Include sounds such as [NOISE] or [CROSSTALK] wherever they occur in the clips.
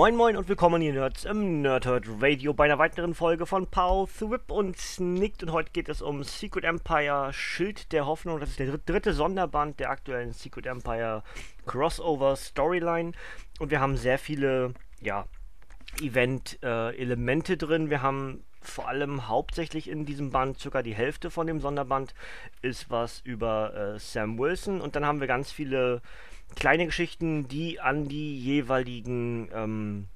Moin Moin und willkommen ihr Nerds im Nerdhurt Radio bei einer weiteren Folge von Pow, Whip und Snicked und heute geht es um Secret Empire Schild der Hoffnung. Das ist der dritte Sonderband der aktuellen Secret Empire Crossover Storyline und wir haben sehr viele, ja, Event-Elemente äh, drin. Wir haben vor allem hauptsächlich in diesem Band, circa die Hälfte von dem Sonderband, ist was über äh, Sam Wilson und dann haben wir ganz viele kleine Geschichten, die an die jeweiligen, ähm,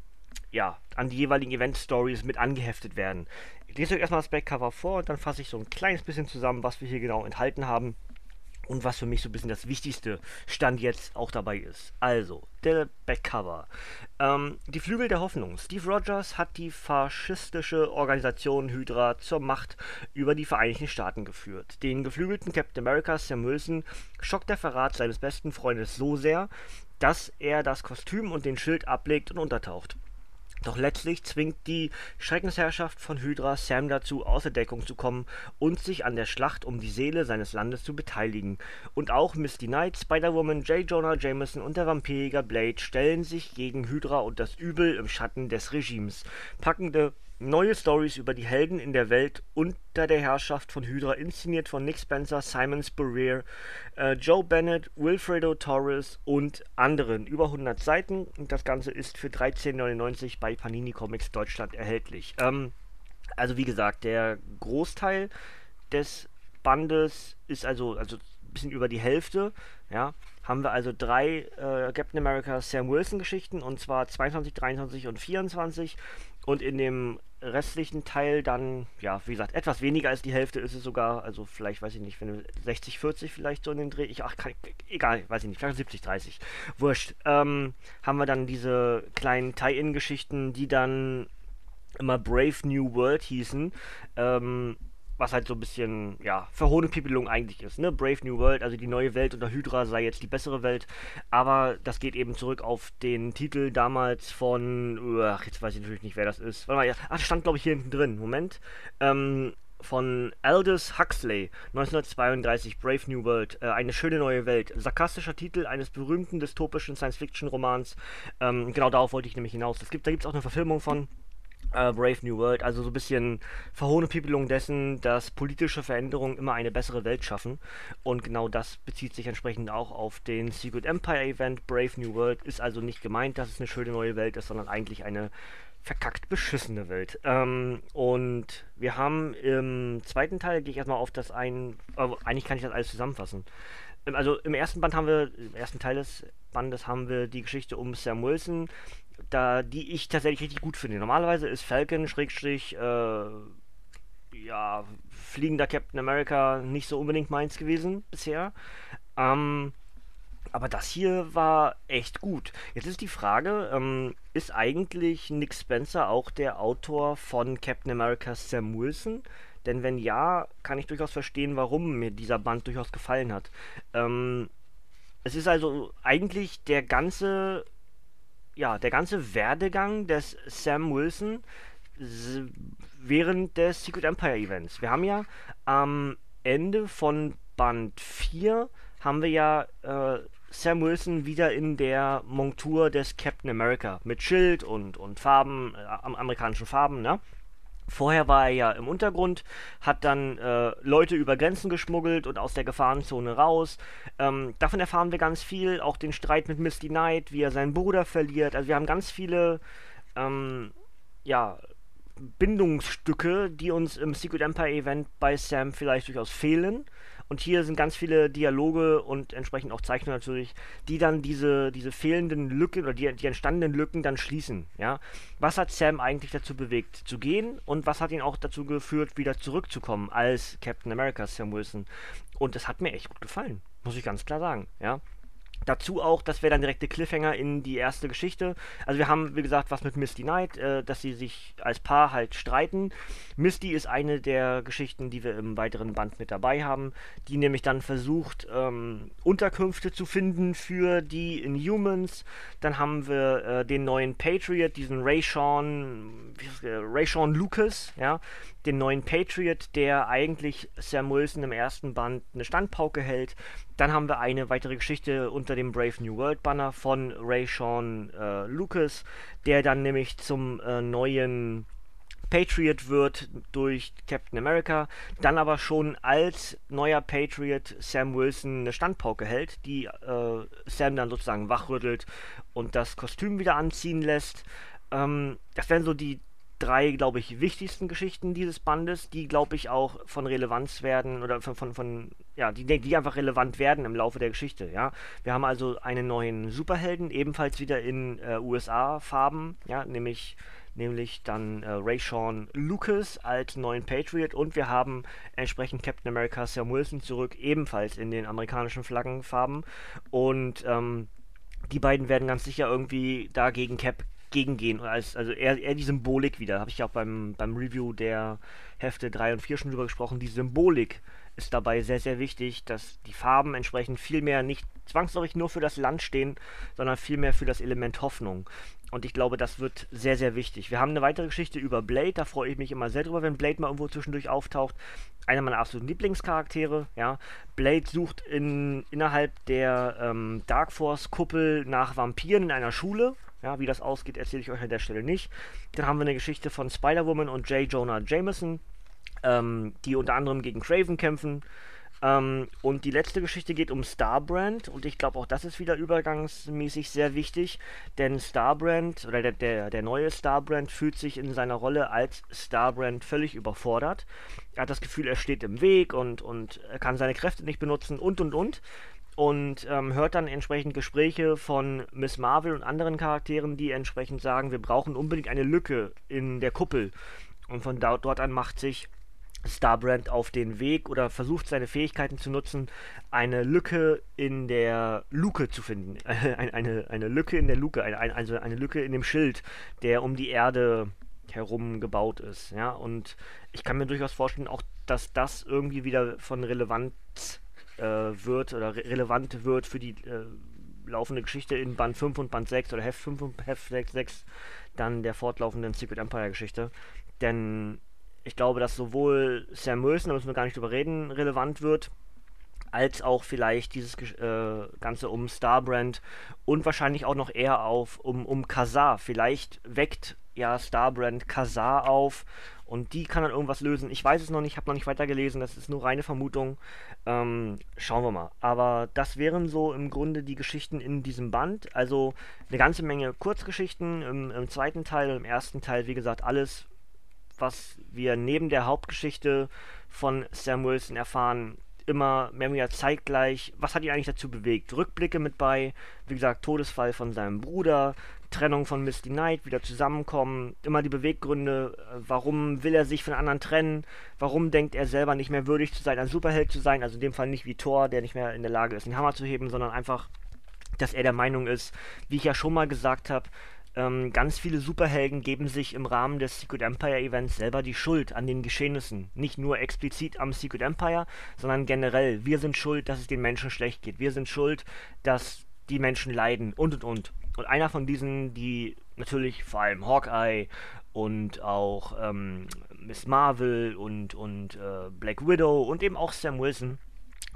ja, an die jeweiligen Event-Stories mit angeheftet werden. Ich lese euch erstmal das Backcover vor und dann fasse ich so ein kleines bisschen zusammen, was wir hier genau enthalten haben und was für mich so ein bisschen das wichtigste Stand jetzt auch dabei ist. Also, der Backcover. Ähm, die Flügel der Hoffnung. Steve Rogers hat die faschistische Organisation Hydra zur Macht über die Vereinigten Staaten geführt. Den geflügelten Captain America Sam Wilson schockt der Verrat seines besten Freundes so sehr, dass er das Kostüm und den Schild ablegt und untertaucht. Doch letztlich zwingt die Schreckensherrschaft von Hydra Sam dazu, außer Deckung zu kommen und sich an der Schlacht um die Seele seines Landes zu beteiligen. Und auch Misty Knight, Spider-Woman, J. Jonah Jameson und der Vampirjäger Blade stellen sich gegen Hydra und das Übel im Schatten des Regimes. Packende Neue Stories über die Helden in der Welt unter der Herrschaft von Hydra, inszeniert von Nick Spencer, Simon Spurrier, äh, Joe Bennett, Wilfredo Torres und anderen. Über 100 Seiten und das Ganze ist für 13,99 bei Panini Comics Deutschland erhältlich. Ähm, also wie gesagt, der Großteil des Bandes ist also, also ein bisschen über die Hälfte, ja, haben wir also drei äh, Captain America Sam Wilson Geschichten und zwar 22, 23 und 24 und in dem restlichen Teil dann, ja, wie gesagt, etwas weniger als die Hälfte ist es sogar, also vielleicht, weiß ich nicht, wenn 60, 40 vielleicht so in den Dreh, ich, ach, kann, egal, weiß ich nicht, vielleicht 70, 30, wurscht, ähm, haben wir dann diese kleinen Tie-In-Geschichten, die dann immer Brave New World hießen, ähm, was halt so ein bisschen, ja, Verhohnepipelung eigentlich ist, ne? Brave New World, also die neue Welt unter Hydra sei jetzt die bessere Welt, aber das geht eben zurück auf den Titel damals von, ach, jetzt weiß ich natürlich nicht, wer das ist. Warte mal, ja, ach, stand glaube ich hier hinten drin, Moment. Ähm, von Aldous Huxley, 1932, Brave New World, äh, eine schöne neue Welt. Sarkastischer Titel eines berühmten dystopischen Science-Fiction-Romans. Ähm, genau darauf wollte ich nämlich hinaus. Das gibt, da gibt es auch eine Verfilmung von äh, Brave New World, also so ein bisschen Verhohnepipelung dessen, dass politische Veränderungen immer eine bessere Welt schaffen. Und genau das bezieht sich entsprechend auch auf den Secret Empire Event. Brave New World ist also nicht gemeint, dass es eine schöne neue Welt ist, sondern eigentlich eine verkackt beschissene Welt. Ähm, und wir haben im zweiten Teil, gehe ich erstmal auf das ein, äh, eigentlich kann ich das alles zusammenfassen. Also im ersten Band haben wir, im ersten Teil des Bandes haben wir die Geschichte um Sam Wilson, da, die ich tatsächlich richtig gut finde. Normalerweise ist Falcon, Schrägstrich, äh, ja, fliegender Captain America nicht so unbedingt meins gewesen bisher. Ähm, aber das hier war echt gut. Jetzt ist die Frage, ähm, ist eigentlich Nick Spencer auch der Autor von Captain America Sam Wilson? Denn wenn ja, kann ich durchaus verstehen, warum mir dieser Band durchaus gefallen hat. Ähm, es ist also eigentlich der ganze ja, der ganze Werdegang des Sam Wilson während des Secret Empire Events. Wir haben ja am Ende von Band 4 haben wir ja äh, Sam Wilson wieder in der Montur des Captain America mit Schild und, und Farben, äh, amerikanischen Farben, ne? Vorher war er ja im Untergrund, hat dann äh, Leute über Grenzen geschmuggelt und aus der Gefahrenzone raus. Ähm, davon erfahren wir ganz viel, auch den Streit mit Misty Knight, wie er seinen Bruder verliert. Also wir haben ganz viele, ähm, ja, Bindungsstücke, die uns im Secret Empire Event bei Sam vielleicht durchaus fehlen. Und hier sind ganz viele Dialoge und entsprechend auch Zeichnungen natürlich, die dann diese, diese fehlenden Lücken oder die, die entstandenen Lücken dann schließen. Ja? Was hat Sam eigentlich dazu bewegt, zu gehen und was hat ihn auch dazu geführt, wieder zurückzukommen als Captain America Sam Wilson? Und das hat mir echt gut gefallen, muss ich ganz klar sagen. Ja? Dazu auch, das wäre dann direkte Cliffhanger in die erste Geschichte. Also wir haben, wie gesagt, was mit Misty Knight, äh, dass sie sich als Paar halt streiten. Misty ist eine der Geschichten, die wir im weiteren Band mit dabei haben, die nämlich dann versucht, ähm, Unterkünfte zu finden für die Inhumans. Dann haben wir äh, den neuen Patriot, diesen Ray Sean, Ray Sean Lucas, ja, den neuen Patriot, der eigentlich Sam Wilson im ersten Band eine Standpauke hält. Dann haben wir eine weitere Geschichte unter dem Brave New World Banner von Ray Sean äh, Lucas, der dann nämlich zum äh, neuen Patriot wird durch Captain America, dann aber schon als neuer Patriot Sam Wilson eine Standpauke hält, die äh, Sam dann sozusagen wachrüttelt und das Kostüm wieder anziehen lässt. Ähm, das wären so die drei, glaube ich, wichtigsten Geschichten dieses Bandes, die, glaube ich, auch von Relevanz werden oder von, von, von, ja, die, die einfach relevant werden im Laufe der Geschichte, ja. Wir haben also einen neuen Superhelden, ebenfalls wieder in äh, USA-Farben, ja, nämlich nämlich dann äh, Ray Sean Lucas als neuen Patriot und wir haben entsprechend Captain America Sam Wilson zurück, ebenfalls in den amerikanischen Flaggenfarben und ähm, die beiden werden ganz sicher irgendwie dagegen Cap gegengehen. Als, also eher, eher die Symbolik wieder. Habe ich ja auch beim, beim Review der Hefte 3 und 4 schon drüber gesprochen. Die Symbolik ist dabei sehr, sehr wichtig, dass die Farben entsprechend viel mehr nicht zwangsläufig nur für das Land stehen, sondern vielmehr für das Element Hoffnung. Und ich glaube, das wird sehr, sehr wichtig. Wir haben eine weitere Geschichte über Blade, da freue ich mich immer sehr drüber, wenn Blade mal irgendwo zwischendurch auftaucht. Einer meiner absoluten Lieblingscharaktere, ja. Blade sucht in, innerhalb der ähm, Dark Force-Kuppel nach Vampiren in einer Schule, ja, wie das ausgeht, erzähle ich euch an der Stelle nicht. Dann haben wir eine Geschichte von Spider-Woman und J. Jonah Jameson, ähm, die unter anderem gegen Craven kämpfen. Ähm, und die letzte Geschichte geht um Starbrand und ich glaube auch das ist wieder übergangsmäßig sehr wichtig, denn Starbrand oder der, der, der neue Starbrand fühlt sich in seiner Rolle als Starbrand völlig überfordert. Er hat das Gefühl, er steht im Weg und, und kann seine Kräfte nicht benutzen und und und und ähm, hört dann entsprechend Gespräche von Miss Marvel und anderen Charakteren, die entsprechend sagen, wir brauchen unbedingt eine Lücke in der Kuppel. Und von dort an macht sich Starbrand auf den Weg oder versucht seine Fähigkeiten zu nutzen, eine Lücke in der Luke zu finden. [LAUGHS] eine, eine, eine Lücke in der Luke, eine, also eine Lücke in dem Schild, der um die Erde herum gebaut ist. Ja? Und ich kann mir durchaus vorstellen, auch dass das irgendwie wieder von Relevanz äh, wird oder re relevant wird für die äh, laufende Geschichte in Band 5 und Band 6 oder Heft 5 und Heft 6, 6 dann der fortlaufenden Secret Empire Geschichte. Denn ich glaube, dass sowohl Sam Wilson, da müssen wir gar nicht drüber reden, relevant wird, als auch vielleicht dieses äh, Ganze um Starbrand und wahrscheinlich auch noch eher auf um, um Kazar. Vielleicht weckt ja Starbrand Kazar auf und die kann dann irgendwas lösen. Ich weiß es noch nicht, habe noch nicht weitergelesen, das ist nur reine Vermutung. Ähm, schauen wir mal. Aber das wären so im Grunde die Geschichten in diesem Band. Also eine ganze Menge Kurzgeschichten im, im zweiten Teil, im ersten Teil, wie gesagt, alles, was wir neben der Hauptgeschichte von Sam Wilson erfahren, immer mehr oder zeitgleich, was hat ihn eigentlich dazu bewegt? Rückblicke mit bei, wie gesagt, Todesfall von seinem Bruder, Trennung von Misty Knight, wieder zusammenkommen, immer die Beweggründe, äh, warum will er sich von anderen trennen, warum denkt er selber nicht mehr würdig zu sein, ein Superheld zu sein, also in dem Fall nicht wie Thor, der nicht mehr in der Lage ist, einen Hammer zu heben, sondern einfach, dass er der Meinung ist, wie ich ja schon mal gesagt habe, ähm, ganz viele Superhelden geben sich im Rahmen des Secret Empire Events selber die Schuld an den Geschehnissen. Nicht nur explizit am Secret Empire, sondern generell. Wir sind schuld, dass es den Menschen schlecht geht. Wir sind schuld, dass die Menschen leiden und und und. Und einer von diesen, die natürlich vor allem Hawkeye und auch ähm, Miss Marvel und, und äh, Black Widow und eben auch Sam Wilson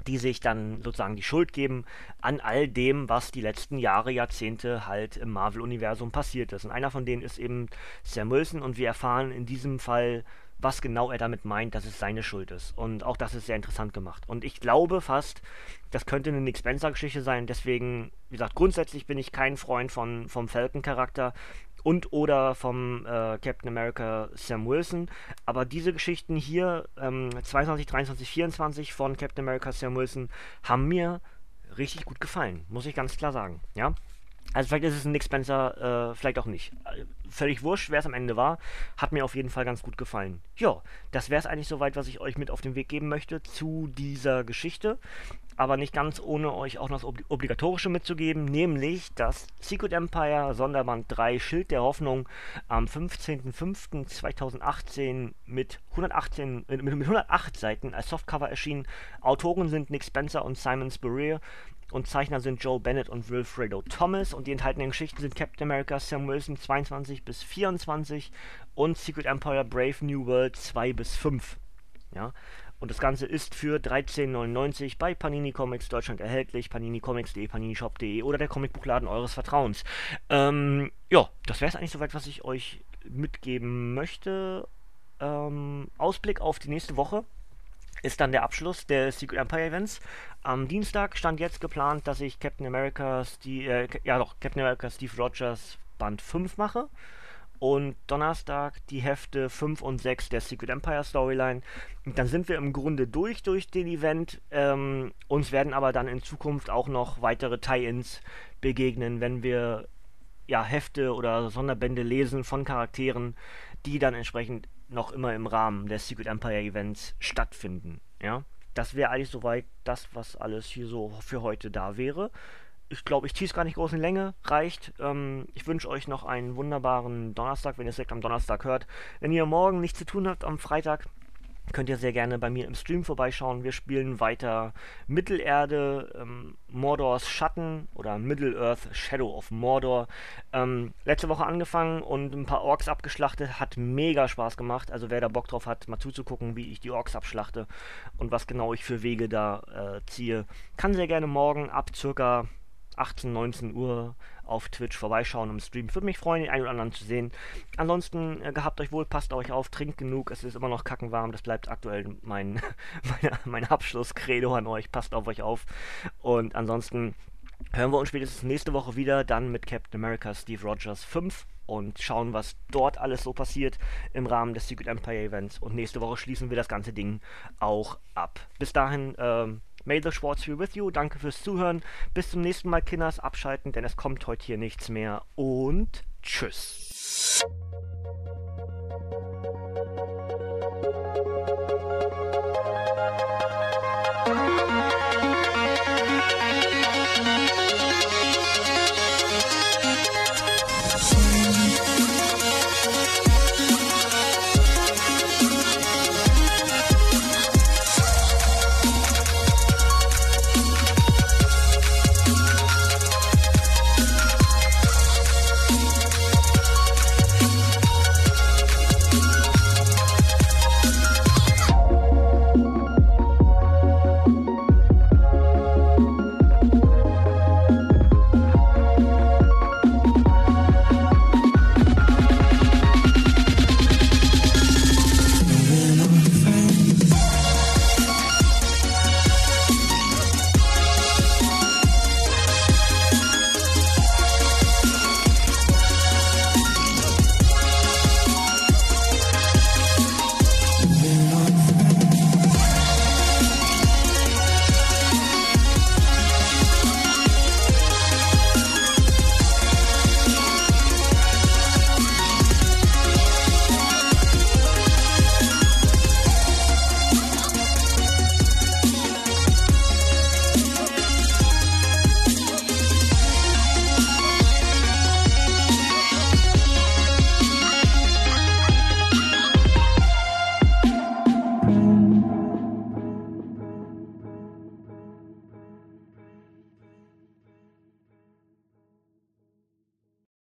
die sich dann sozusagen die Schuld geben an all dem, was die letzten Jahre, Jahrzehnte halt im Marvel-Universum passiert ist. Und einer von denen ist eben Sam Wilson und wir erfahren in diesem Fall, was genau er damit meint, dass es seine Schuld ist. Und auch das ist sehr interessant gemacht. Und ich glaube fast, das könnte eine Nick Spencer-Geschichte sein. Deswegen, wie gesagt, grundsätzlich bin ich kein Freund von, vom Falcon-Charakter und oder vom äh, Captain America Sam Wilson. Aber diese Geschichten hier, ähm, 22, 23, 24 von Captain America Sam Wilson, haben mir richtig gut gefallen, muss ich ganz klar sagen. Ja. Also vielleicht ist es ein Nick Spencer, äh, vielleicht auch nicht. Äh, völlig wurscht, wer es am Ende war. Hat mir auf jeden Fall ganz gut gefallen. Ja, das wäre es eigentlich soweit, was ich euch mit auf den Weg geben möchte zu dieser Geschichte. aber nicht ganz ohne euch auch noch das Obligatorische mitzugeben, nämlich das Secret Empire Sonderband 3 Schild der Hoffnung am 15.05.2018 mit 118 mit, mit 108 Seiten als Softcover erschienen. Autoren sind Nick Spencer und Simon Spurrier und Zeichner sind Joel Bennett und Wilfredo Thomas und die enthaltenen Geschichten sind Captain America Sam Wilson 22 bis 24 und Secret Empire Brave New World 2 bis 5. Ja, und das Ganze ist für 13,99 bei Panini Comics Deutschland erhältlich. paninicomics.de, paninishop.de oder der Comicbuchladen eures Vertrauens. Ähm, ja, das wäre es eigentlich soweit, was ich euch mitgeben möchte. Ähm, Ausblick auf die nächste Woche ist dann der Abschluss der Secret Empire Events. Am Dienstag stand jetzt geplant, dass ich Captain America, Steve, äh, ja doch, Captain America Steve Rogers Band 5 mache und Donnerstag die Hefte 5 und 6 der Secret Empire Storyline. Und dann sind wir im Grunde durch durch den Event. Ähm, uns werden aber dann in Zukunft auch noch weitere Tie-ins begegnen, wenn wir ja, Hefte oder Sonderbände lesen von Charakteren, die dann entsprechend noch immer im Rahmen der Secret Empire Events stattfinden. Ja, das wäre eigentlich soweit das, was alles hier so für heute da wäre ich glaube, ich es gar nicht groß in Länge, reicht. Ähm, ich wünsche euch noch einen wunderbaren Donnerstag, wenn ihr es direkt am Donnerstag hört. Wenn ihr morgen nichts zu tun habt am Freitag, könnt ihr sehr gerne bei mir im Stream vorbeischauen. Wir spielen weiter Mittelerde, ähm, Mordors Schatten oder Middle-earth Shadow of Mordor. Ähm, letzte Woche angefangen und ein paar Orks abgeschlachtet. Hat mega Spaß gemacht. Also wer da Bock drauf hat, mal zuzugucken, wie ich die Orks abschlachte und was genau ich für Wege da äh, ziehe, kann sehr gerne morgen ab circa 18, 19 Uhr auf Twitch vorbeischauen im Stream. Würde mich freuen, den einen oder anderen zu sehen. Ansonsten äh, gehabt euch wohl, passt euch auf, trinkt genug. Es ist immer noch kackenwarm. Das bleibt aktuell mein, [LAUGHS] meine, mein Abschlusskredo an euch. Passt auf euch auf. Und ansonsten hören wir uns spätestens nächste Woche wieder, dann mit Captain America Steve Rogers 5 und schauen, was dort alles so passiert im Rahmen des Secret Empire Events. Und nächste Woche schließen wir das ganze Ding auch ab. Bis dahin, ähm, May the Schwartz be with you. Danke fürs Zuhören. Bis zum nächsten Mal, Kinders. Abschalten, denn es kommt heute hier nichts mehr. Und tschüss.